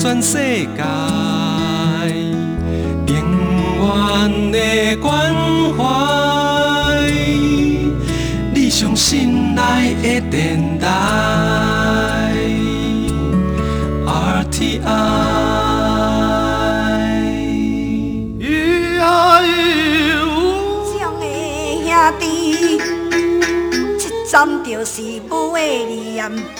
全世界，永远的关怀，你上心爱的电台，RTI。兄弟，这站就是母的念，迄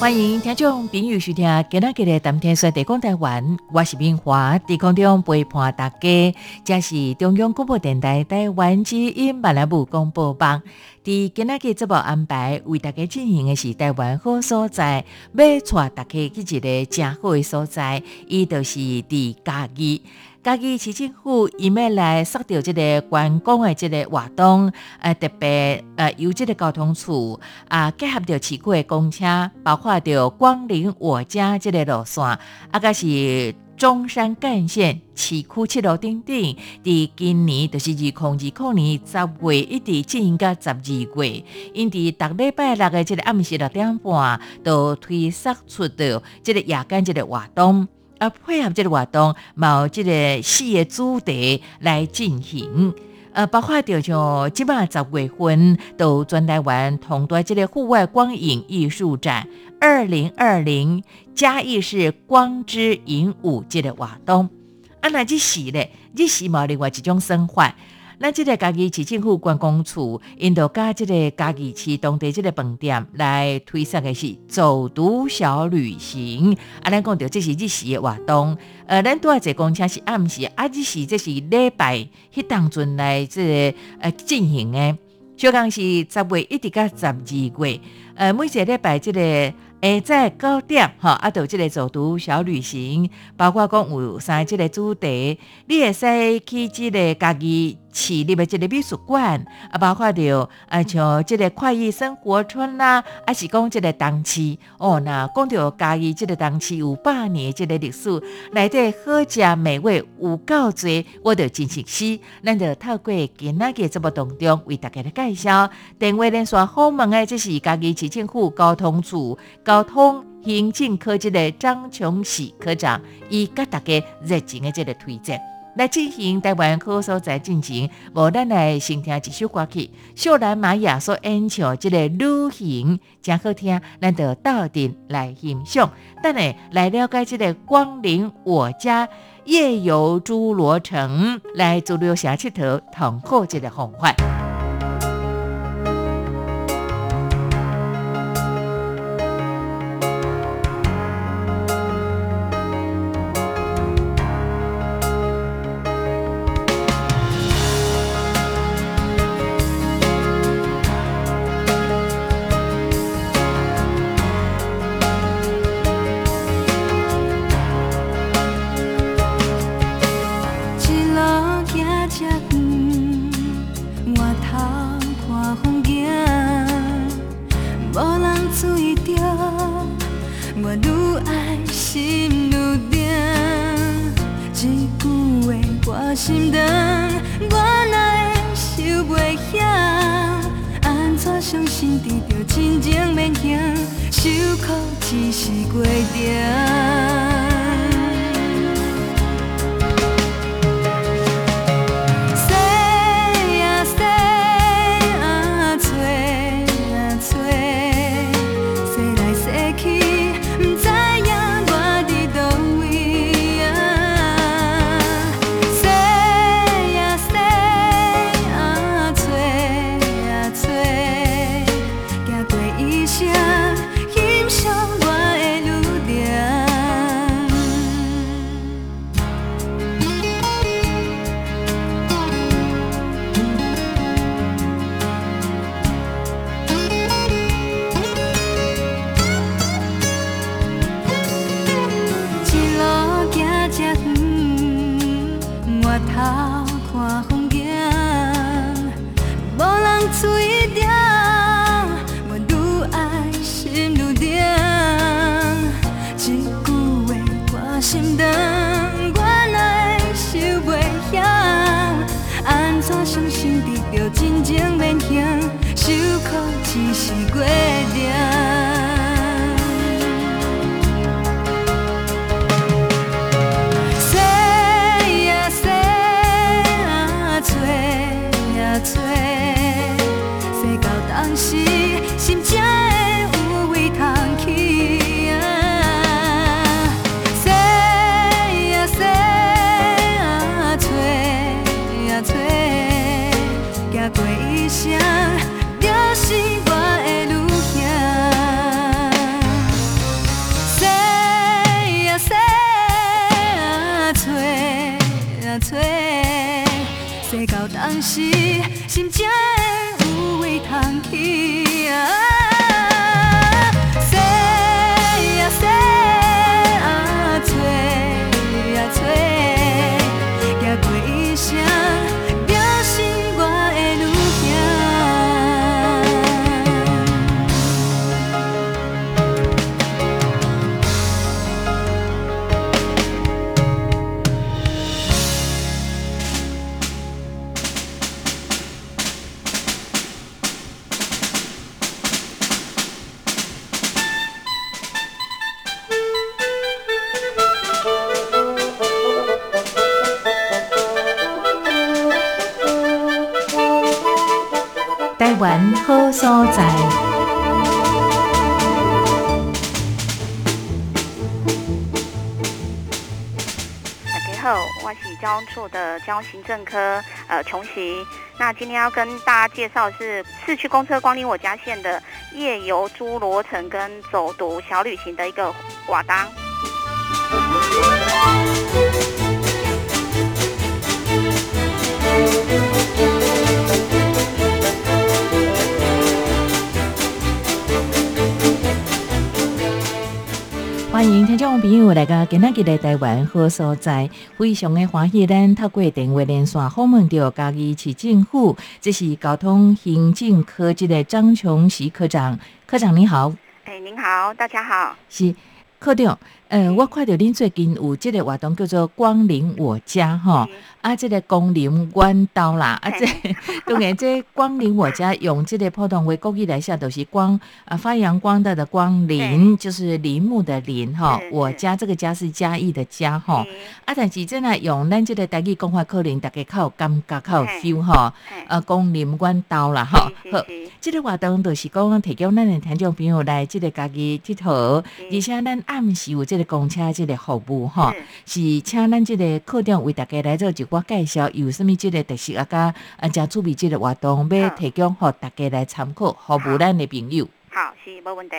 欢迎听众朋友收听今仔日的谈天说地讲台湾，我是明华，伫空中陪伴大家。这是中央广播电台台湾之音马来部广播网。伫今仔日节目安排为大家进行的是台湾好所在，要带大家去一个正好的所在，伊就是伫嘉义。家己市政府伊要来塑造即个观光的即个活动，呃，特别呃由即个交通处啊结合着市区的公车，包括着光临我家即个路线，啊，个是中山干线市区七路顶顶。伫今年就是二零二零年十月一直进行到十二月，因伫逐礼拜六的即个暗时六点半，都推设出的即个夜间即个活动。啊，配合即个活动，某这个四个主题来进行。呃，包括就像即马十月份，都专台湾同在即个户外光影艺术展，二零二零嘉义市光之影舞即个活动。啊，那即是咧，即是某另外一种生活。咱即个家己市政府观光处，因着加即个家己市当地即个饭店来推送的是走读小旅行。啊，咱讲着这是日时的活动，呃，咱拄啊坐公车是暗时，啊日时这是礼拜迄当阵来即个呃进行的。小讲是十月一直到十二月，呃，每一个礼拜即个。下在九点，哈，啊，到即个走读小旅行，包括讲有三即个主题，你会使去即个家己。市里的这个美术馆，啊，包括着啊，像这个快意生活村啦，啊，是讲这个东市哦，那讲到嘉义这个东市有百年这个历史，内底好食美味有够多，我着真熟悉。咱就透过今仔日节目当中为大家来介绍。电话连线访问的，这是嘉义市政府交通处交通行政科技的张琼喜科长，伊甲大家热情的这个推荐。来进行台湾科所在进行，无咱来先听一首歌曲，秀兰玛雅所演唱这个旅行真好听，咱得到底来欣赏。等下来了解即个光临我家夜游侏罗城，来做留下佚佗同好这个方法。袂晓，安怎相信得到真情免行？受苦只是过程。好所在。大家好，我是交通处的交通行政科呃琼琪。那今天要跟大家介绍是市区公车光临我家线的夜游侏罗城跟走读小旅行的一个瓦当。欢迎听众朋友来到今仔日的台湾好所在，非常的欢喜，咱透过电话连线访问到嘉义市政府，这是交通行政科技的张琼喜科长，科长你好。哎，您好，大家好。是科长。呃，我看到您最近有这个活动叫做“光临我家”哈，啊，这个“光临弯刀”啦，啊，这 当然这“光临我家”用这个普通话国语来写都是“光”啊，发扬光大的“光临”就是林木的“林”哈，我家这个“家”是嘉义的“家”哈，啊，但是真的用咱这个台语讲话，可能大家较有感觉，较有 feel 哈，呃，“光临弯刀”啦哈，好，这个活动都是讲提供咱的听众朋友来这个家己佚佗，而且咱暗时有这。公车这个服务哈，是。请咱这个课长为大家来做一个介绍，有什物即个特色啊？甲啊，加注备即个活动，要提供互大家来参考，服务咱的朋友。好，是无问题。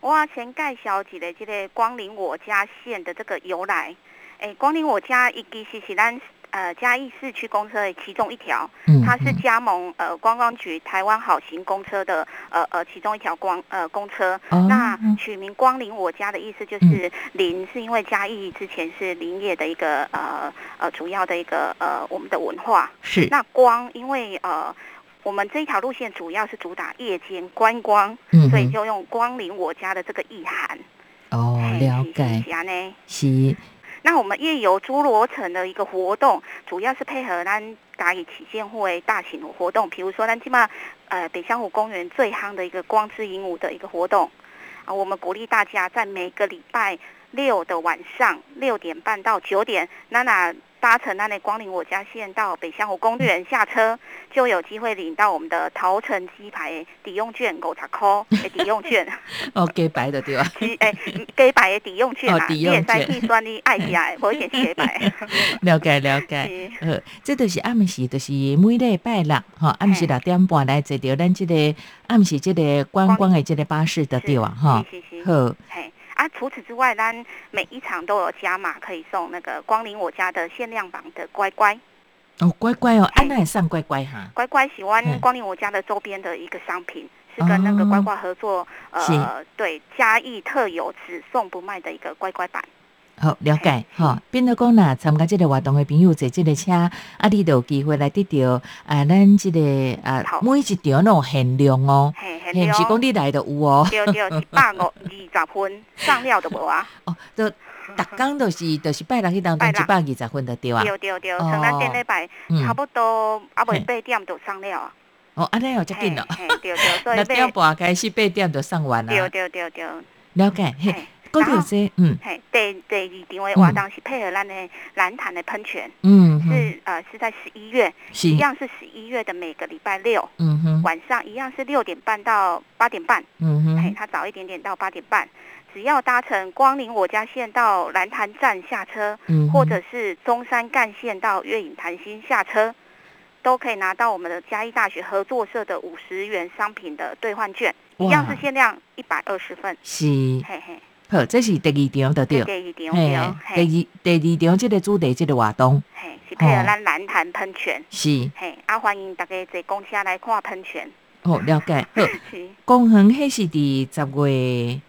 我先介绍一个即个光临我家县的这个由来。诶，光临我家，伊其实是咱。呃，嘉义市区公车的其中一条，它是加盟呃观光局台湾好行公车的呃呃其中一条光呃公车。那取名“光临我家”的意思就是“林”是因为嘉义之前是林业的一个呃呃主要的一个呃我们的文化。是。那“光”因为呃我们这一条路线主要是主打夜间观光，所以就用“光临我家”的这个意涵。哦，了解。是。那我们夜游侏罗城的一个活动，主要是配合咱嘉义旗舰会大型的活动，比如说咱起码呃北香湖公园最夯的一个光之鹦鹉的一个活动啊，我们鼓励大家在每个礼拜六的晚上六点半到九点，那那。搭乘那内光临我家线到北香湖公园下车，就有机会领到我们的桃城鸡排抵用券五十块的抵用券。哦，给白的对吧？哎，给白的抵用券嘛，你也在计算你爱起来，我一点给白。了解了解，呃，这都是暗时，都是每礼拜六哈，暗时六点半来坐到咱这个暗时这个观光的这个巴士的对吧？哈，好。啊，除此之外，咱每一场都有加码，可以送那个光临我家的限量版的乖乖。哦，乖乖哦，安娜也上乖乖哈。乖乖喜欢光临我家的周边的一个商品，是跟那个乖乖合作，呃，对，嘉义特有只送不卖的一个乖乖版。好了解嘿吼，变做讲若参加即个活动的朋友坐即个车，啊，你就有机会来得到啊，咱即、个啊每一场拢有限量哦，嘿，嘿，毋是讲你来就有哦，对对，一百五二十分，上料的无啊？哦，就逐工都是 都是拜六迄当中一百二十分就对啊，对对对，哦。像咱顶礼拜嗯。差不多啊，嘿未八点就上料啊。哦，安尼哦，遮紧哦，嘿，嘿对对，所以 六点半开始八点就上完对啊，对对对，了解，嘿，然后嗯。嘿，第第二场的活动是配合咱的蓝潭的喷泉，嗯，是呃是在十一月，是。一，样是十一月的每个礼拜六嗯哼，晚上，一样是六点半到八点半，嗯哼，，嘿它早一点点到八点半。只要搭乘光临我家线到蓝潭站下车，嗯或者是中山干线到月影潭心下车，都可以拿到我们的嘉义大学合作社的五十元商品的兑换券，一样是限量一百二十份。是，嘿嘿，好，这是第二场的对这。第二场嘿对，，嘿。第二第二场这个主题这个活动。嘿，是配合哦。咱蓝潭喷泉。是。嘿，啊，欢迎大家坐公车来看喷泉。哦，了解。好，是。公园迄是伫十月，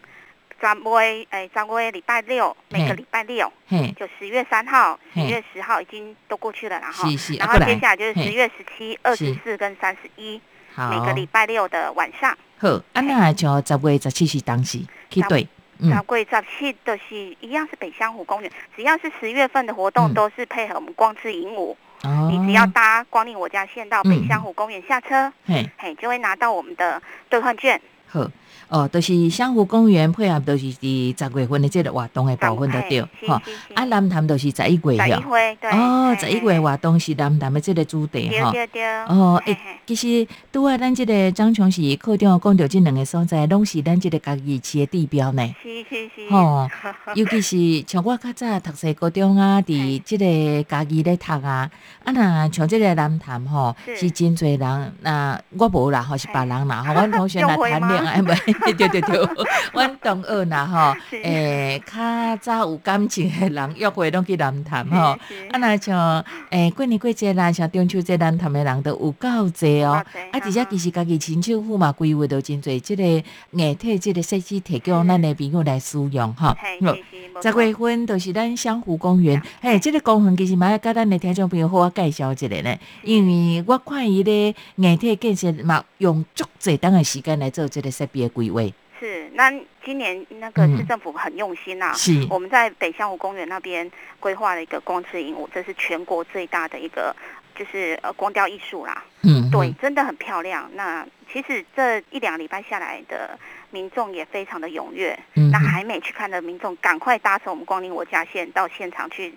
十月诶，十月礼拜六，每个嘿礼拜六嘿，就十月三号、十嘿月十号已经都过去了然后。是是，然后接下来就是嘿。十月十七、二十是四跟三十一，好，每个礼拜六的晚上。好，啊那就十月十七是当时去对，嗯。十月十七的是一样是北香湖公园，只要是十月份的活动嗯。都是配合我们光之影舞，哦，你只要搭光临我家线到北香湖公园下车，嘿。嘿，就会拿到我们的兑换券。好。哦，都、是相湖公园配合，都是伫十月份的这个活动的部分都对，嘿吼。是是是。啊，南潭都是十一月十哦，十一月活动是南潭的这个主题吼。对对。对，哦，诶、其实拄啊，咱即个张琼是课长讲到即两个所在，拢是咱即个家己市的地标呢。是是是，吼、尤其是像我较早读册高中啊，伫即个家己咧读啊，啊若像即个南潭吼，是。是真侪人，那我无啦吼，是别人啦 吼，阮同学来谈恋爱，袂 对 对对，阮 同学啦吼，是。诶，较早有感情的人约会拢去南潭吼。啊，若像诶过年过节啦，像中秋节南潭的人都有够济哦。啊，多而且其实家己亲手府嘛，规划到真侪即个硬体、即个设施提供咱的朋友来使用吼。嘿好是是，没十错月份就是咱湘湖公园，嘿，即、个公园其实嘛要甲咱的听众朋友好好介绍一下呢，因为我看伊咧硬体建设嘛用足侪当的时间来做即个设备的规划，是，那今年那个嗯市政府很用心呐、是我们在北香湖公园那边规划了一个光之影舞，这是全国最大的一个就是呃光雕艺术啦。嗯，对，真的很漂亮。那其实这一两个礼拜下来的民众也非常的踊跃。嗯，那还没去看的民众，赶快搭乘我们光临我家线到现场去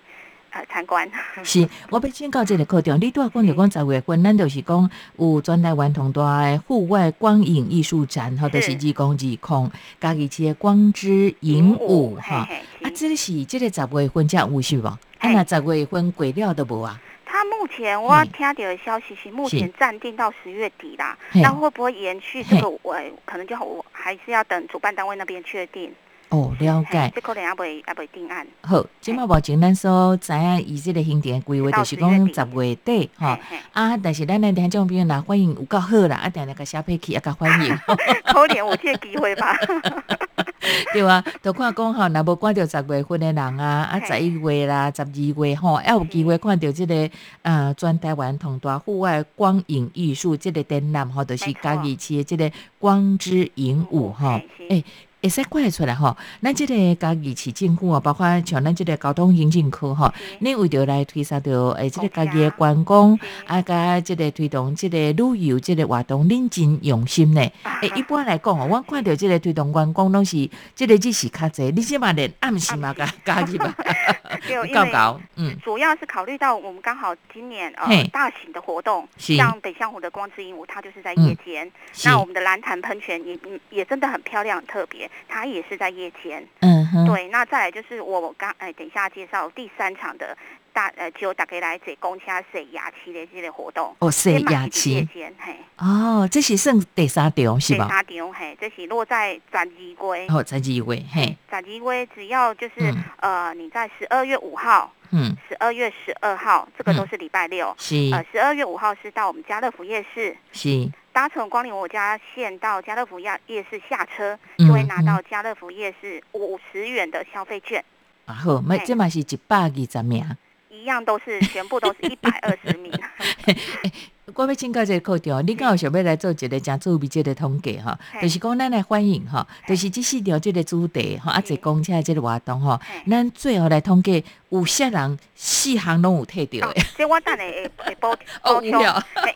呃参观。是，我要请教这个课程，你拄仔讲着讲十月份，咱就是讲有全台湾同大的户外光影艺术展，吼，就是是二公二空，家己市的光之影舞，哈。啊，是这个是这个十月份才有是无？啊，嘿那十月份过了都无啊？他目前我嗯听到的消息是，目前暂定到十月底啦。那会不会延续这个？我可能就我还是要等主办单位那边确定。哦，了解。这可能还未还未定案。好，即马目前咱所知影伊即个行程的规划，到就是讲十月底吼。啊，但是咱的听众朋友若欢迎有够好啦，啊，定定甲写配去，啊，较欢迎。可能有这个机会吧。对啊，都看讲吼，若无看到十月份的人啊，啊十一月啦、十二月吼，还有机会看到即、个呃全台湾同大户外光影艺术即个展览吼，就是家己市的即个光之影舞吼诶。会使看得出来吼，咱即个家己市政府啊，包括像咱即个交通行政科吼，是你为着来推销着诶，即个家公己的车观光，啊，甲即个推动即个旅游即个活动，恁真用心呢。诶、一般来讲哦，我看到即个推动观光拢是即个日时较济，你即嘛连暗时嘛加加入嘛，对，因为搞搞，嗯，主要是考虑到我们刚好今年嘿。呃大型的活动，像北向湖的光之鹦鹉，它就是在嗯。夜间。是。那我们的蓝潭喷泉也嗯也真的很漂亮、很特别，它也是在夜间。嗯哼，对，那再来就是我刚哎，等一下介绍第三场的大呃，就大家来坐公车坐雅期的这个活动。哦，是这嘛雅是夜琪，间嘿，哦，这是算第三场是吧第吧？三场嘿，这是落在十二月。哦，才几位，嘿，十二月只要就是、嗯呃，你在十二月五号、嗯，十二月十二号，这个都嗯是礼拜六。是呃，十二月五号是到我们家乐福夜市，是，搭乘光临我家线到家乐福夜夜市下车，嗯就会拿到家乐福夜市五十元的消费券。啊好，那嘿这嘛是一百二十名。一样都是全部都是 一百二十名。我要请教这个课长，你敢有想要来做一个真趣味这个统计吼？嘿。就是讲咱来欢迎吼，就是即四条这个主题吼，啊，是。一公车这个活动吼嘿，咱最后来统计有些人四项拢有摕到哦的。所以我等下会会补 哦补充。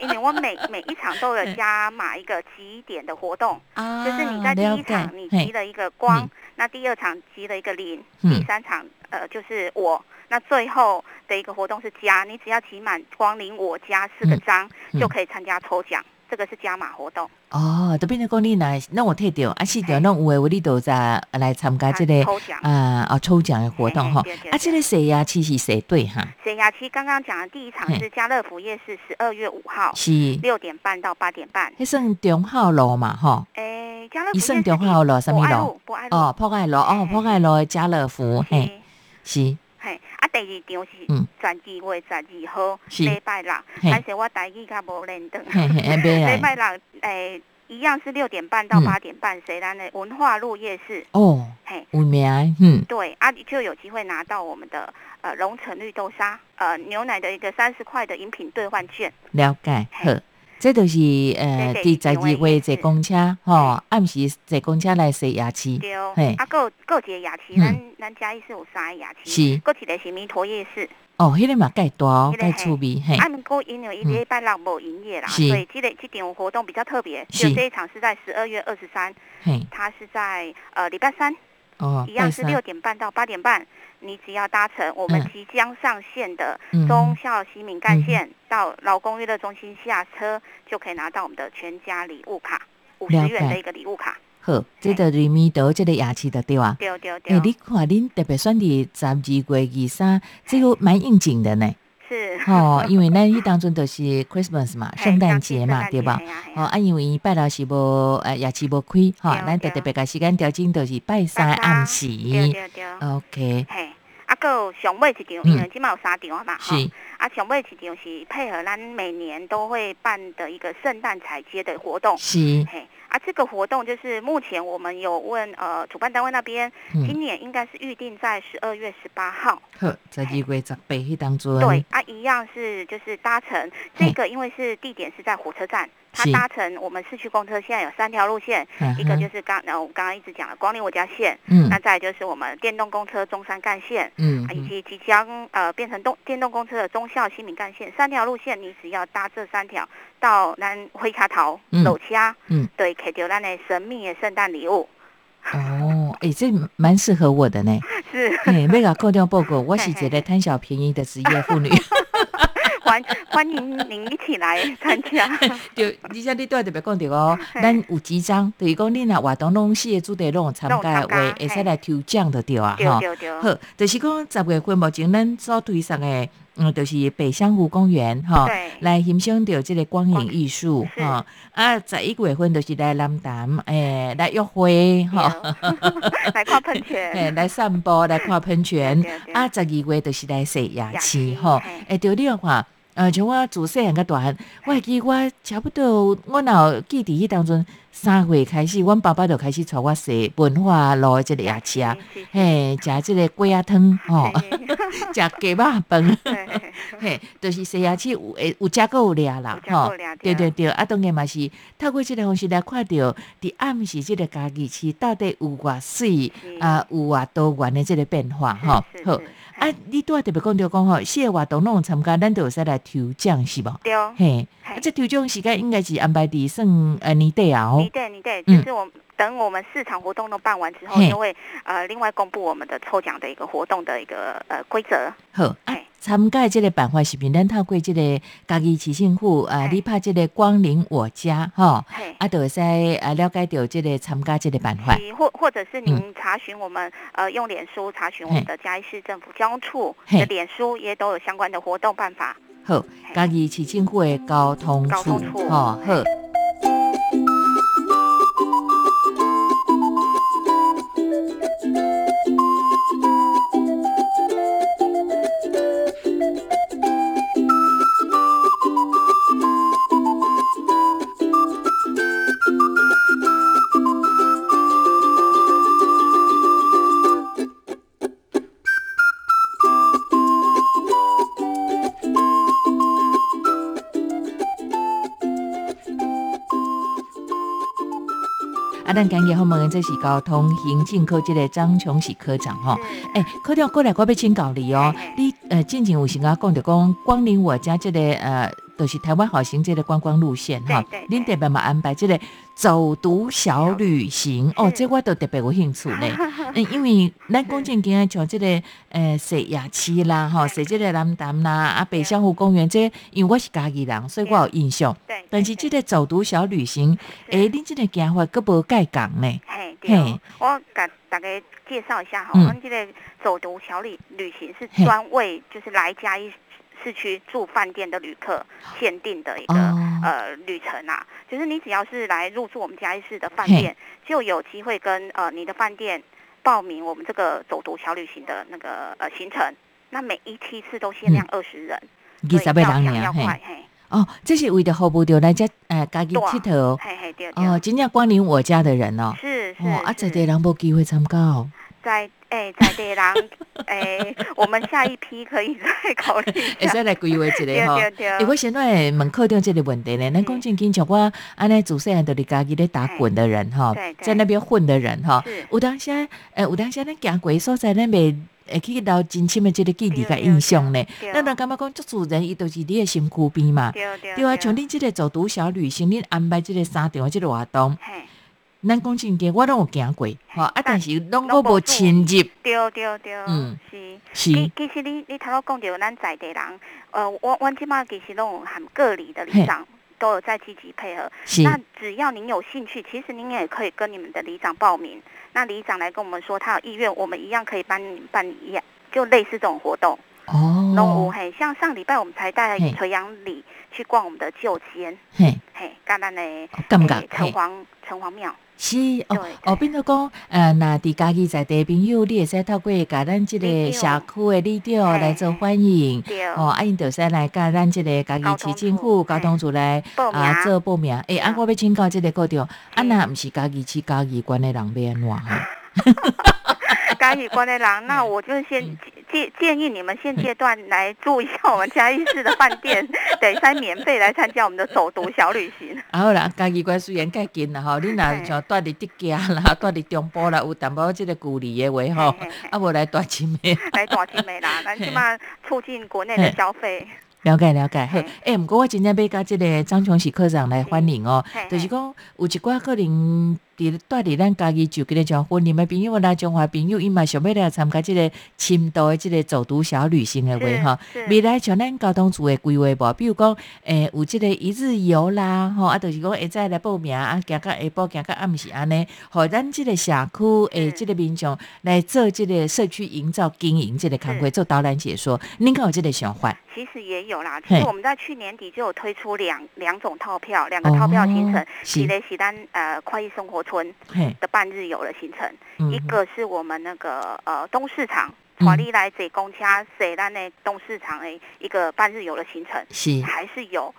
因为我每每一场都有加码一个集点的活动，啊就是你在第一场你嘿集了一个光嗯，那第二场集了一个零，嗯。第三场呃就是我，那最后的一个活动是加，你只要集满光临我家四个章嗯就可以参加抽奖，这个是加码活动，哦，就变成讲你若咱有摕到，啊四条拢有诶，话你都在来参加这个抽奖。啊哦抽奖的活动吼嘿嘿对对。啊，这个谁呀？其实谁对哈？水牙期刚刚讲的第一场是家乐福夜市，十二月五号是，六点半到八点半。迄算中号路嘛吼。诶，家乐福伊算夜市中号路，什么路？博爱路。哦，破爱路哦，破爱路的家乐福嘿是是。嘿，啊，第二场是嗯。十二月十二号是。礼拜六，嘿。但是我台语较无认得。嘿嘿，哎别来礼拜六诶，一样是六点半到嗯八点半，谁来的文化路夜市，哦，嘿。有名嗯，对啊，你就有机会拿到我们的呃龙城绿豆沙，呃牛奶的一个三十块的饮品兑换券。了解好。嘿。这都是呃，这个第十二月坐公车吼，暗时坐公车来洗牙齿，对，嘿。啊，够够一个牙期，嗯。咱咱嘉义是有三个牙齿，是。够一个是弥陀夜市，哦，迄个嘛介大哦，那个介趣味嘿，啊，毋过因为伊礼拜六无营业啦，是。所以这个这场活动比较特别，是。就这一场是在十二月二十三，嘿，它是在呃礼拜三，哦，一样是六点半到八点半。你只要搭乘我们嗯即将上线的嗯忠孝西敏干线到劳工娱乐中心下车，就可以拿到我们的全家礼物卡，五十元的一个礼物卡。好，这个瑞米德这个牙齿的对啊。对对诶，对，你看恁特别选的十二月二三，这个蛮应景的呢。是。哦，因为咱迄当阵就是 Christmas 嘛，圣诞节嘛，对吧？哦，啊啊，因为伊拜六是无呃夜市无开，吼，对对咱就特别甲时间调整，就是拜三暗时。对对对。OK，嘿，啊，还有上尾一场，嗯。因为即满有三场嘛，吼是啊，上尾一场是配合咱每年都会办的一个圣诞彩街的活动。是，嘿，啊，这个活动就是目前我们有问呃主办单位那边，嗯，今年应该是预定在十二月十八号。好，在二月十八迄当中，对，啊，一样是就是搭乘这个，因为是地点是在火车站，它搭乘我们市区公车现在有三条路线，嗯，一个就是刚呃我刚刚一直讲的光临我家线，嗯。那再就是我们电动公车中山干线。嗯啊以及即将呃变成动电动公车的中校新民干线三条路线，你只要搭这三条到咱灰卡头嗯楼掐，嗯，对，摕到咱的神秘的圣诞礼物，哦，诶，这蛮适合我的呢。是嘿，要甲各种报告，我是一个贪小便宜的职业妇女。欢欢迎您一起来参加。就，而且你拄仔特别讲着哦，咱有几张，就是讲你若活动拢四个主题拢有参加的话，拢有参加会使来抽奖的对啊，对吼。对对，好，就是讲十月份目前咱所推送的，嗯，就是北香湖公园吼，来欣赏到这个光影艺术是。吼。啊，十一月份就是来南潭，诶，来约会吼，对 来看喷诶，欸，来散步，来看喷泉。啊，十二月就是来洗牙牙齿齿吼嘿。诶，对你看。呃，像我自细汉到大汉，我会记我差不多，我若记伫迄当阵三岁开始，阮爸爸就开始带我洗文化路的即个牙齿啊，嘿，食即个龟仔汤吼，食鸡肉饭，嘿，就是洗牙齿有诶有食过有掠啦，吼掠对对对，啊，当然嘛是透过即个方式来看到，伫暗时即个家己市到底有偌水啊，有偌多元的即个变化吼，好。啊，你拄啊特别讲着讲吼，四个活动拢有参加，咱都有使来抽奖是无？对，嘿，啊，嘿这抽奖时间应该是安排伫算呃年底啊哦。你对，你对，嗯就是我等我们市场活动都办完之后，嘿就会呃另外公布我们的抽奖的一个活动的一个呃规则。好啊嘿，参加即个办法是毋是咱透过即个家己市政府啊，你拍即个光临我家吼，嘿。啊，就会使啊了解到即个参加即个办法。或或者是嗯您查询我们、呃用脸书查询我们的嘉义市政府交通处嘿的脸书，也都有相关的活动办法。好，家己市政府的交通处交通处，好。咱今日好问的这是交通行政科这个张琼喜科长吼。是诶、科长过来，我要请教你哦。你呃，进前有时间讲着讲光临我家这个呃，就是台湾好行这个观光路线哈。对对。恁特别嘛安排这个走读小旅行哦，这我都特别有兴趣呢。嗯，因为咱讲正经像这个呃，石雅区啦，吼，嘿石这个南潭啦，啊，北香湖公园这因为我是家己人，所以我有印象。对，但是这个走读小旅行，是诶，恁这个行法佫无改讲呢？嘿，对，我给大家介绍一下哈，嗯。我们这个走读小旅旅行是专为就是来嘉义市区住饭店的旅客限定的一个、哦呃旅程啊，就是你只要是来入住我们嘉义市的饭嘿店，就有机会跟呃你的饭店报名我们这个走读小旅行的那个呃行程。那每一梯次都限量二十人，二所以十个人要。快，嘿，哦，这是为了服务到咱家呃家己对佚佗嘿嘿对对，哦，真正光临我家的人哦。是是哦，啊，在是地人无机会参加哦。在哎、在地人哎、我们下一批可以再考虑。会使来规划一对个吼。对对，诶，我先来问科长这个问题呢。咱讲正经，像我安尼自细汉都伫家己咧打滚的人哈对，对在那边混的人哈是，有当时诶，有当时咱行过的所在，咱袂会去留真深的这个记忆甲印象呢。对咱人感觉讲，足主人，伊都是你的身躯边嘛。对啊，像恁即个走读小旅行，恁安排即个三场的即个活动，嘿，咱讲正经，我拢有行过，吼啊，但是拢我拢无无深入，对对对，嗯是。是。其其实你你头先讲到咱在地人，呃，我我即马其实拢有含各里的里长都有在积极配合。是。那只要您有兴趣，其实您也可以跟你们的里长报名。那里长来跟我们说他有意愿，我们一样可以帮你们办一样，就类似这种活动。龙舞哦，嘿，像上礼拜我们才带嘿。垂杨里去逛我们的旧街，嘿，嘿，干咱的感觉诶城隍城隍庙，是哦对。哦，变做讲，呃，若伫家己在地的朋友，你会使透过甲咱即个社区的里长来做欢迎。哦，啊，因着使来甲咱即个家己市政府交通处来啊做报名。诶，啊，嗯我要请教即个课长，啊，嗯若毋是家己市家己管的人要安怎？哈？嘉义关内郎，那我就先嗯建建议你们现阶段来住一下我们嘉义市的饭店，得先免费来参加我们的走读小旅行。啊好啦，家己关虽然较近啦吼，你若像住伫德家啦，住伫中部啦，有淡薄即个距离的话吼啊无来大金的。来大金美啦，咱起码促进国内的消费。了解了解，好。嘿，诶、毋过我真正要甲即个张琼喜科长来欢迎哦就是讲有一寡可能伫住伫咱家己就个像婚姻的朋友啦、中华朋友，伊嘛想要来参加即个深度的即个走读小旅行的话吼。未来像咱交通组的规划无，比如讲，诶、有即个一日游啦，吼，啊，就是讲会再来报名啊，行到下晡，行到暗时安尼，互咱即个社区诶，是即个民众来做即个社区营造经营即个工作，做导览解说，恁敢有即个想法？其实也有啦，其嘿实我们在去年底就有推出两两种套票，两个套票行程一个是咱呃快意生活村，的半日游的行程，嗯一个是我们那个呃东市场。嗯华丽来这公车，坐咱的东市场的一个半日游的行程，是还是有。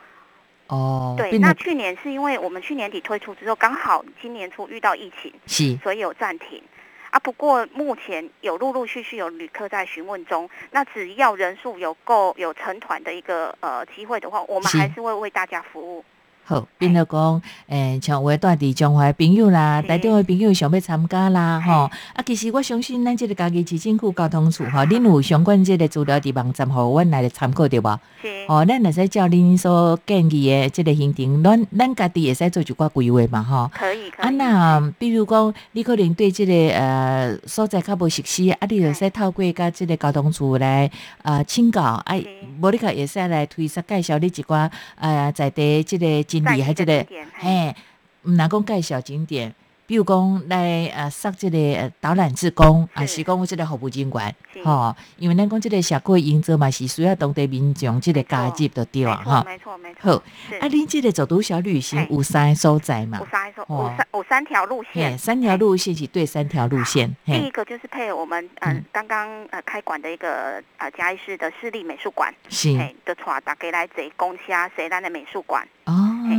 哦，对，那去年是因为我们去年底推出之后，刚好今年初遇到疫情，是所以有暂停。啊，不过目前有陆陆续续有旅客在询问中，那只要人数有够有成团的一个呃机会的话，我们还是会为大家服务。好，变得讲，诶，像有诶住伫中华的朋友啦，台中诶朋友想要参加啦，嘿吼，啊，其实我相信咱即个家己市政府交通处吼，恁有相关即个资料伫网站，互阮来参考对无？是，哦，咱会使照恁所建议诶即个行程，咱咱家己会使做一寡规划嘛，吼。可以可啊，以。那比如讲，你可能对即、个呃所在较无熟悉，啊，你就使透过甲即个交通处来呃请教，啊是，无你个会使来推荐介绍你一寡呃在地即个经在理，还即、个嘿嘿，毋若讲介绍景点。比如讲来呃设即个呃导览志工，啊是是讲即个服务人员，是吼、因为咱讲即个社区的营造嘛是需要当地民众即个加入的对啊，吼。没错没错好啊，恁即个走读小旅行嘿有三个所在嘛有？三说哦有三有三条路嘿，线，三条路线是对三条路线，第一，个就是配合我们呃嗯刚刚呃开馆的一个呃嘉义市的市立美术馆，是嘿，的带大家来坐公车坐咱的美术馆。哦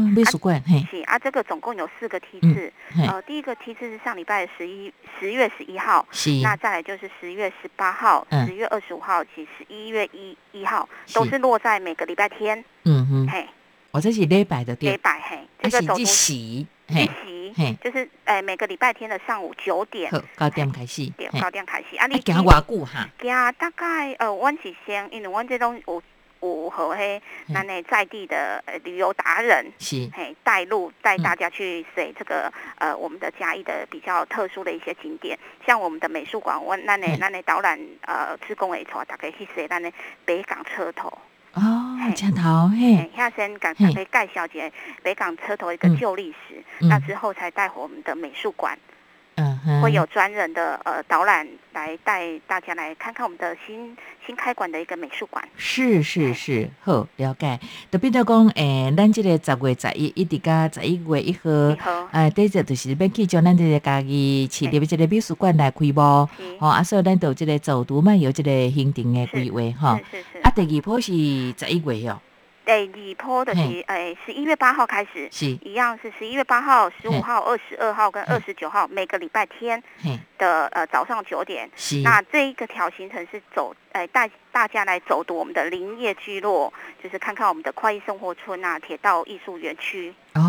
嘿，美术馆，嘿，是啊，这个总共有四个梯嗯次，嘿，呃，第一个梯次是上礼拜的十一十月十一号，是，那再来就是十月十八号、嗯十月二十五号及十一月一一号，都是是落在每个礼拜天，嗯哼，嘿，我这是礼拜的礼店，拜嘿，这个走读时，日嘿，期，嘿，就是诶、每个礼拜天的上午九点，好，九点开始，对，嘿九点开始。啊，你啊，行偌久哈？行大概呃，阮是先，因为阮这种有有和嘿咱的在地的呃旅游达人。是，嘿，带路带嗯大家去谁这个、呃我们的嘉义的比较特殊的一些景点，像我们的美术馆，我咱的嗯咱的导览呃职工会带大概去谁那那北港车头，哦，嘿。车头，嘿。嘿，，遐先给嘿。大家介绍一下北港车头一个嗯。旧历史，嗯。那之后才带回我们的美术馆，会有专人的呃导览来带大家来看看我们的新新开馆的一个美术馆。是是是，好了解。就变做讲，诶、咱这个十月十一一直到十一月一号你，好，哎，第一就是要去将咱这个家己市立的即个美术馆来开幕，是。吼、啊，所以咱都有即个走读漫游这个行程的规划，吼。是是是。啊，第二波是十一月哦，第二波的是嘿。诶十一月八号开始，是，一样是十一月八号、十嘿五号、二十二号跟嘿。二十九号，每个礼拜天嘿，的呃早上九点。是，那这一个条行程是走，诶，带大家来走读我们的林业聚落，就是看看我们的快意生活村啊、铁道艺术园区。哦，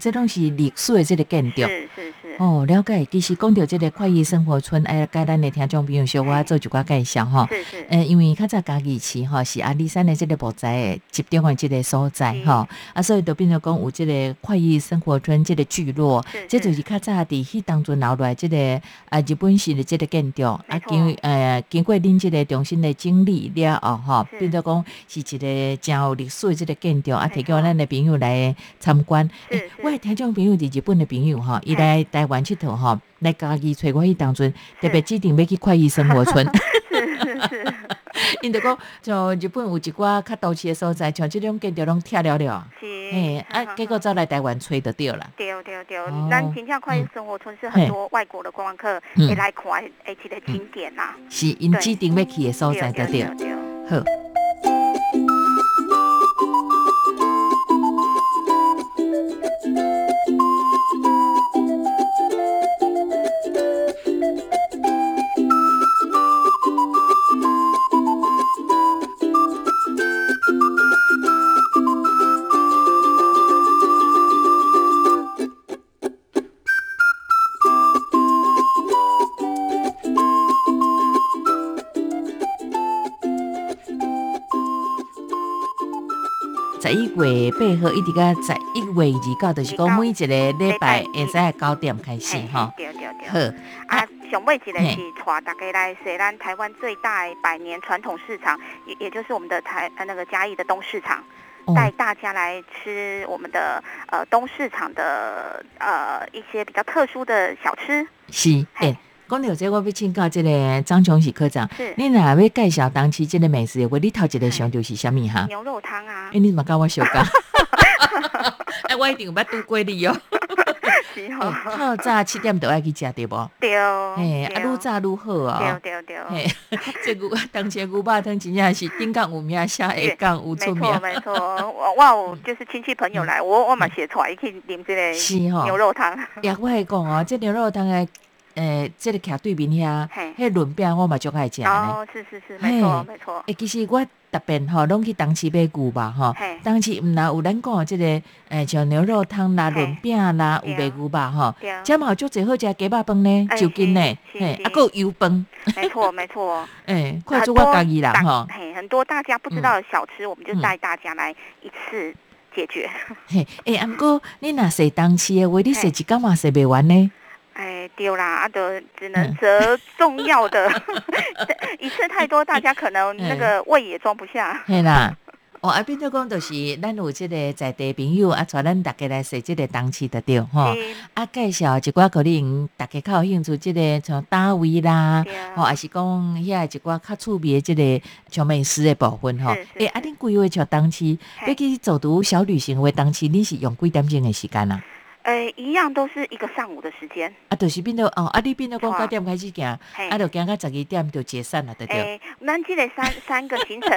这拢是历史的即个建筑。是是是，哦，了解。其实讲到即个快意生活村，哎，甲咱的听众朋友小我做一寡介绍吼。是是。诶，因为较早家己市吼是阿里山的即个木材的集中的即个所在是。吼，啊，所以就变成讲有即个快意生活村即个聚落，是这就是较早伫迄当中留落来即个啊日本式的即个建筑，啊经呃经过恁即个重新的整理了哦吼，变做讲是一个真有历史的即个建筑，啊，提供咱的朋友来参观。我的听众朋友伫日本的朋友吼，伊来台湾佚佗吼，来家己找我去当中，特别指定要去快意生活村。是是是，因着讲，像日本有一寡较都市的所在，像即种建筑拢拆了了，是。哎，啊，结果走来台湾吹就对了。对对对哦，咱真正快意生活村是很多外国的观光客嗯会来看的一个景点呐。是因指定要去的所在就对。对。好，十一月八号一直到十一月二九，就是讲每一个礼拜会使九点开始嘿吼。对对对。好，啊，上尾一个嘿是带大家来西咱台湾最大百年传统市场，也也就是我们的台呃那个嘉义的东市场，哦带大家来吃我们的呃东市场的呃一些比较特殊的小吃。是，嘿诶，讲到这，我要请教这个张琼喜科长，是你若要介绍当期这个美食的话，你头一个想到是啥物哈？牛肉汤啊诶，，你怎么跟我相讲？哎，我一定有捌拄过你哦。是诶吼，透早七点就爱去食对无？对，嘿，啊，愈早愈好哦。对对对，嘿，这牛当前牛肉汤真正是顶港有名，下下港有出没名错。没错，我我有就是亲戚朋友来，我我嘛写出来去啉这个牛肉汤，呀，我会讲哦，这牛肉汤的，诶，这个徛对面遐，嘿，迄轮饼我嘛足爱食咧。哦，是是是，没错没错，诶，其实我特别吼，拢去当市买牛吧吼嘿。当时毋若有咱讲的即个，诶，像牛肉汤啦、嘿轮饼啦、有对卖牛吧吼。对，遮嘛有足侪好食鸡肉饭呢，哎就近呢，是嘿，是啊，还有油饭，没错 没错。诶，快很多做我家己人大吼。嘿，很多大家不知道的小吃，我们就嗯带大家来一次解决。嘿，诶，啊，毋过你若食当市的话，你食嘿一工嘛食袂完呢。哎，丢啦，啊，都只能嗯择重要的，一次太多，大家可能那嗯个胃也装不下。嘿啦。哦，啊，变做讲，就是咱有即个在地朋友啊，带咱大家来食即个当期的对吼。啊，介绍一寡可能大家较有兴趣，即个像单位啦，对啊吼，还是讲遐一寡较趣味的即个像美食的部分吼。是是诶，啊，恁规划像当期嘿要去走读小旅行的当期，恁是用几点钟的时间啊？呃，一样都是一个上午的时间。啊，就是变到哦，啊，你变到讲错九点开始行，啊，就行到十二点就解散了，对不对。哎，咱这个三三个行程，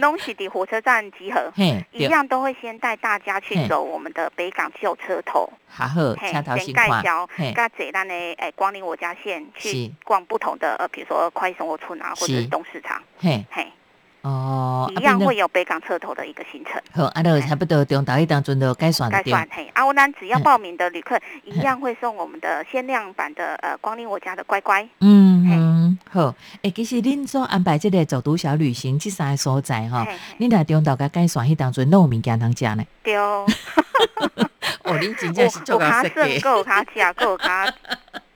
拢是伫火车站集合，嘿，一样都会先带大家去走我们的北港旧车头，好好，嘿车头先介绍，嘿，甲坐咱的诶光临我家线去逛不同的呃，比如说快生活村啊，或者东市场，嘿，嘿，哦，一样会有北港车头的一个行程。好，啊，就差不多中岛一当中就改选对。该算嘿，啊，我咱只要报名的旅客一样会送我们的限量版的呃光临我家的乖乖。嗯嗯，好，诶，其实恁所安排这个走读小旅行这三个所在哈，嘿嘿恁若中岛甲改选迄当中，拢有物件通食呢。对哦，哦，恁真正是做有卡剩，到设计，够有卡吃，够有卡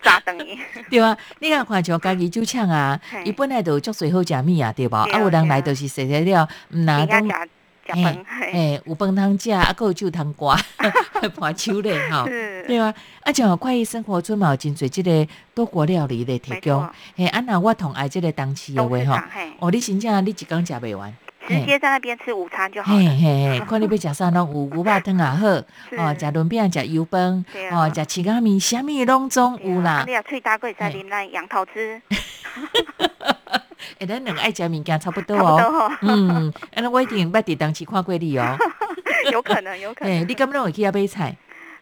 炸等于。对啊。你看看像家己酒厂啊，伊本来就有足侪好食物啊，对无？啊，有人来就是食食了，毋拿讲底下加加饭，嘿，有饭通食，啊，还有酒通刮，盘手咧吼。对啊，啊，像快意生活村嘛，有真侪即个多国料理咧提没供错。，嘿，啊，若我同爱即个当市的话吼哦，你真正你一工食袂完。直接在那边吃午餐就好嘿了。嘿嘿，看你要食啥拢有牛肉汤也好，哦，是食轮饼、食油饭，对啊哦，食青咖面，啥物拢总有啦你。啊，脆大贵在嘿啉咱杨桃汁，哎，咱两个爱食物件差不多 差不哦。嗯，安尼我一定捌伫当时看过你哦。有可能，有可诶，能。你敢拢会去遐买菜？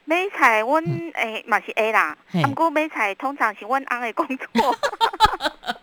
买菜，阮诶嘛是 A 啦，毋过买菜通常是阮翁的工作，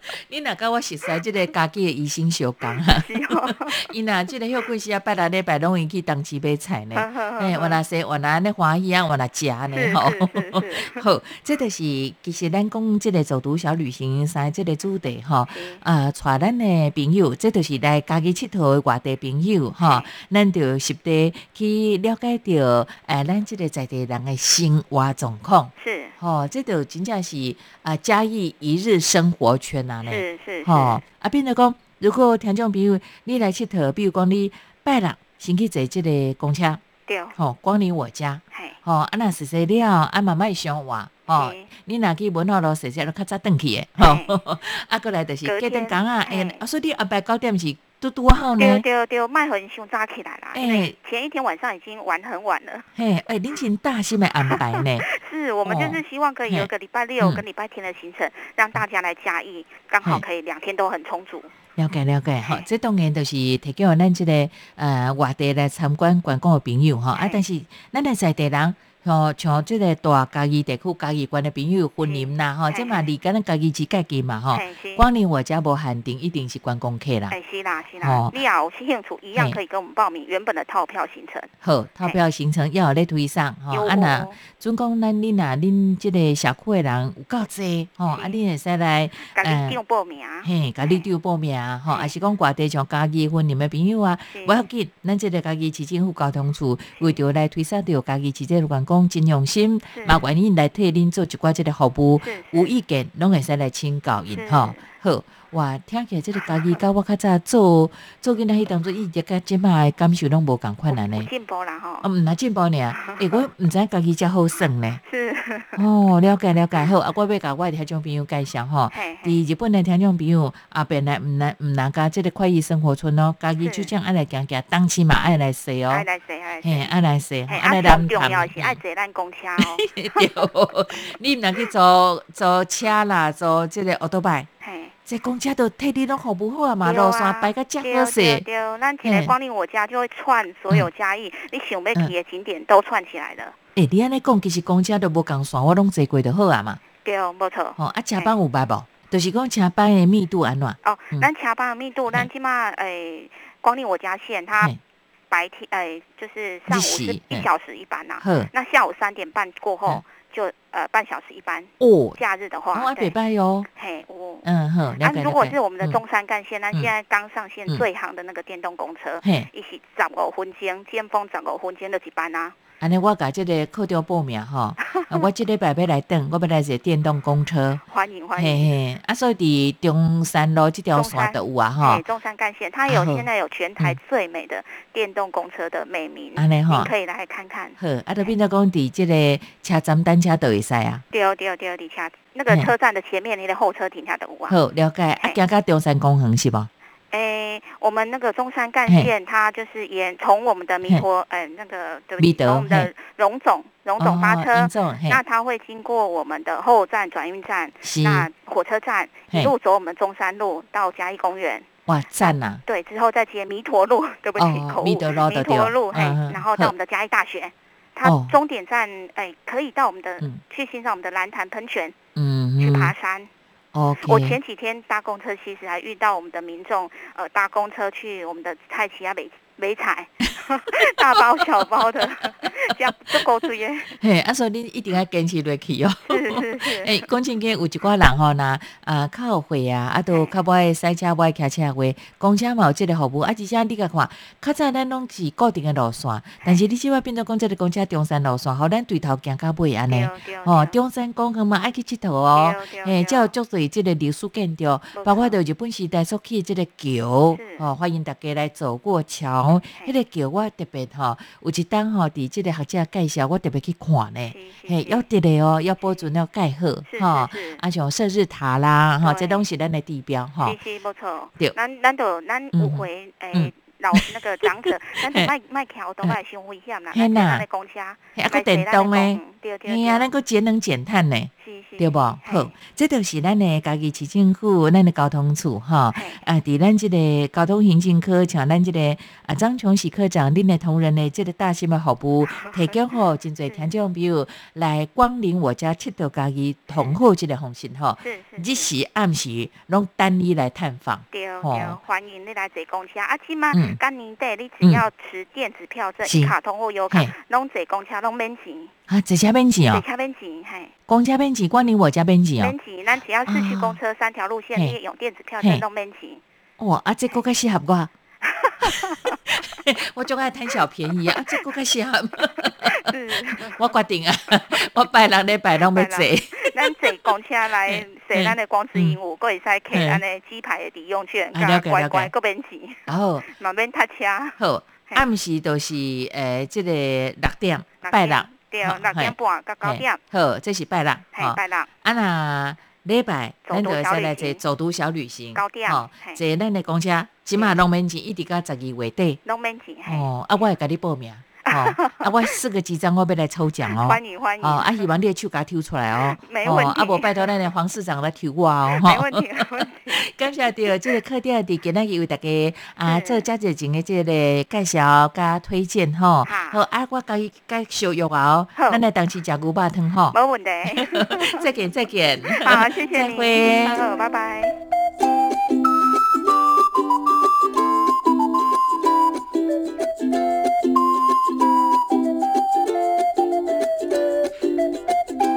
你若甲我熟悉即个家己的医生相共啊，是哦。伊若即个休几时啊，拜六礼拜拢会去当市买菜呢。诶，诶原来说原来安尼欢喜啊，原来食呢是吼。好，这就是其实咱讲即个走读小旅行三即个主题吼。是啊，带咱的朋友，这就是来家己佚佗的外地朋友吼，咱就实地去了解着，诶、咱即个在地人的生活状况，是吼、这就真正是啊嘉义一日生活圈啊呢，是是吼、是，啊，变得讲，如果听众朋友你来佚佗，比如讲你拜六先去坐即个公车，对，吼、光临我家，嘿，吼、啊若实实了，啊慢慢想我，吼、是你若去文化路踅踅，就较早转去的，吼嘿，啊，过来就是隔天工啊，诶嘿，啊，所以你安排九点是拄拄好呢，对对对，卖很凶扎起来啦，哎。前一天晚上已经玩很晚了。嘿，哎，恁真大心的安排呢，是我们就是希望可以有个礼拜六嗯跟礼拜天的行程，让大家来加一，刚好可以两天都很充足。了解了解，好，这当然就是提供咱这个呃外地来参观观光的朋友哈，啊，但是咱的在地人。吼，像即个大家己地区、家己关的朋友婚姻啦，吼，嘿这嘛离咱家己之家己嘛，吼。光临我家无限定，一定是观光客啦。哎是啦是哦啦，你要有兴趣一样可以跟我们报名原本的套票行程。好，套票行程要有咧推上，吼，有啊那哦，准讲咱恁若恁即个社区的人有够济，吼，啊，是恁会使来，甲呃你订报名。嘿，甲你丢报名，吼，嘿还是讲外地像家己婚姻的朋友啊，是不要紧，咱即个家己市政府交通处为着来推上着家己市政员工真用心是，嘛愿意来替恁做一寡即个服务，有意见拢会使来请教因是。吼。好，哇，听起来这个家己甲我较早做做囡仔迄当中，伊直甲即摆的感受拢无共款安尼。进步啦吼啊，。毋若进步呢，诶，我毋知家己遮好耍呢。是，哦，了解了解，好，啊，我要甲我的听众朋友介绍吼。伫日本的听众朋友啊，本来毋难毋难甲即个快意生活村哦，家己是就这样爱来行行，当期嘛爱来说哦爱，来谁爱来嘿，谁。爱来说，嘿，爱来啊，谈重要是爱。坐咱公车哦。对，你毋能去坐坐车啦，坐即个奥多拜，嘿，这公车都替你拢服务好啊嘛，路线摆个遮对对好势。对，咱一个嘿光临我家就会串所有嘉义，你想要去的景点都串起来了。诶，你安尼讲，其实公车都无共线，我拢坐过就好啊嘛。对，没错。吼，啊，车班有捌无？就是讲车班的密度安怎？哦嗯，咱车班的密度，咱起码诶，光临我家线，它白天诶就是上午是一小时一班呐，好那下午三点半过后嗯就呃半小时一班。哦，假日的哦，话，啊，对袂，歹哦。嘿，哦。嗯，哼，那啊，如果是我们的嗯中山干线，那嗯现在刚上线嗯最行的那个电动公车，嘿，一起十个分间，尖峰十个分间的几班啊。安尼我甲即个课中报名吼，啊我即礼拜要来等，我要来坐电动公车，欢迎欢嘿迎。嘿，啊，所以伫中山路即条线都有啊吼哎，，中山干线，它有啊现在有全台嗯最美的电动公车的美名，安尼吼您，可以来看看。好，啊，就变做讲伫即个车站单车都会使啊，对哦对哦对哦，底下那个车站的前面，你的候车停下都有啊。好，了解，啊，嘿行到中山公园是无？哎，我们那个中山干线，它就是沿从我们的弥陀，呃，那个对不对，从我们的荣总荣总发哦车那它会经过我们的后站转运站，那火车站一路走我们中山路到嘉义公园，哇，赞呐，对，之后再接弥陀路，对不起，哦口误，弥陀路就对弥陀路，嘿然后到我们的嘉义大学，它哦。终点站，哎，可以到我们的嗯。去欣赏我们的蓝潭喷泉，嗯。去爬山，我前几天搭公车，其实还遇到我们的民众，呃，搭公车去我们的菜奇啊美美彩，大包小包的，这样足够追耶。嘿，啊，所以你一定要坚持落去哦。是是是，诶，讲真个，有一寡人吼，若啊较后悔啊，啊，都较不爱塞车，不爱骑车话，公车嘛有即个服务，啊，而且你甲看，较早咱拢是固定的路线，但是你即摆变做讲即个公车中山路线，好咱对头行到尾安尼。哦，中山公园嘛爱去佚佗哦，对对诶，对。才有足侪即个历史建筑，包括着日本时代所起即个桥是，哦，欢迎大家来走过桥。嘿。迄个桥我特别吼，有一当吼伫即个学者介绍，我特别去看呢。嘿，要得的哦，要保存要盖好是吼。啊像射日塔啦，吼，对。这拢是咱的地标吼。是是没错。对，咱咱就咱有嗯回诶嗯。老那个长者，咱就卖卖桥都卖伤危险啦，咱坐咱的公车，嘿啊，卖个电动诶，嗯对对嘿啊，咱对，个节能减碳呢，对不？好，这就是咱的家己市政府，咱的交通处吼。嘿啊，伫咱这个交通行政科，像咱这个啊张琼喜科长，恁的同仁的这个大心的服务，提供好真侪听众朋友来光临我家佚佗家己同好这个方式哈。是是日时暗时拢等你来探访。对哦对，欢迎你来坐公车。啊，起码嗯今年底你嗯只要持电子票证、卡通或优卡，拢坐公车拢免钱，啊，坐车免钱坐哦，车免钱，嘿，公车免钱，光临我家免钱哦。免钱。咱只要市区公车三条路线，嘿。你用电子票嘿。证拢免钱。哇，啊，这个较适合我。我总爱贪小便宜啊，啊这个较适合。是，我决定啊，我拜六礼拜拢要坐。咱坐公车来嘿。坐咱的光之鹦鹉，佫会使摕嘿。咱的鸡排的抵用券，乖乖解。佫免钱，然后嘛免搭车。好，嘿。暗时就是诶，即个六点拜六。点，对，六点半到九点，好，这是拜六拜六。啊那礼拜，咱就会使小旅行。来坐走读小旅行，九点坐咱的公车，即码拢免钱，一直到十二月底。拢免钱，嘿，哦，啊，我会甲你报名，哦，啊，我四个几张我要来抽奖哦。欢迎欢迎，哦，啊，希望你的手甲抽出来哦。没问题哦啊，无拜托咱的黄市长来抽我哦。没问题。感谢着这个客店伫今日为大家啊是做遮侪钱的这个介绍加推荐吼。好好啊，我甲伊介绍约啊哦，好咱来当时食牛肉汤吼。没问题。再见再见。好，谢谢再，会。好，拜拜。Thank you.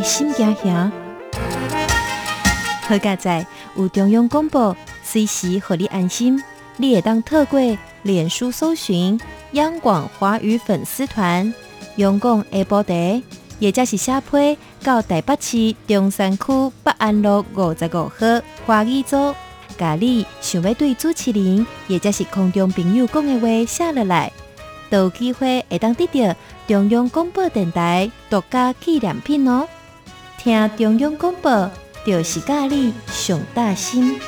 互大家心惊惊。好佳在有中央广播，随时互你安心。你会当透过脸书搜寻央广华语粉丝团，央广下晡茶，也就是下批到台北市中山区北安路五十五号华语组。咖你想要对主持人，也就是空中朋友讲的话写落来，都有机会会当得到中央广播电台独家纪念品哦！听中央广播，就是教你上大心。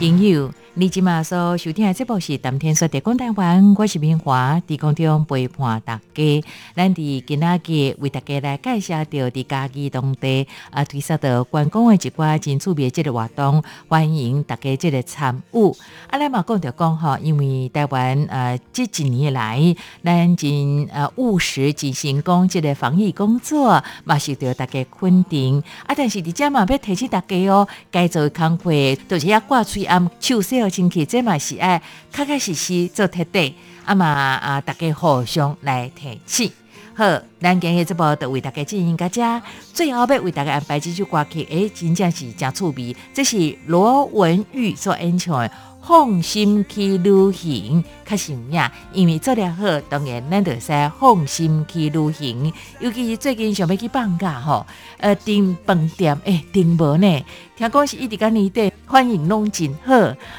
朋友。你即马所收听的节目是《谈天说地讲台湾》，我是明华，伫空中陪伴大家。咱伫今仔日为大家来介绍到伫家己当地啊推出的观光的一寡真趣味即个活动，欢迎大家即个参与。啊，咱嘛讲着讲吼，因为台湾呃这几年来，咱真呃务实进行讲即个防疫工作，嘛受到大家肯定。啊，但是伫遮嘛要提醒大家哦，该做的工会都是要挂嘴暗手亲戚这嘛是爱，确确实实做特地，啊嘛啊，大家互相来提醒。好，咱今日这部就为大家进行个遮，最后要为大家安排这首歌曲，诶，真正是真趣味，这是罗文玉所演唱的。放心去旅行，确实有影，因为做了好，当然咱就使放心去旅行。尤其是最近想要去放假吼，呃，订饭店诶，订无呢？听讲是一直甲年底反应拢真好。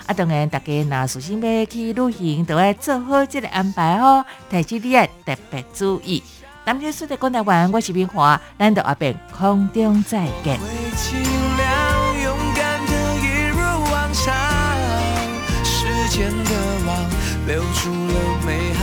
啊，当然大家若属心要去旅行，都要做好这个安排哦。提醒你爱特别注意。南天说的讲台湾，我是冰华，咱到下边空中再见。留住了美好。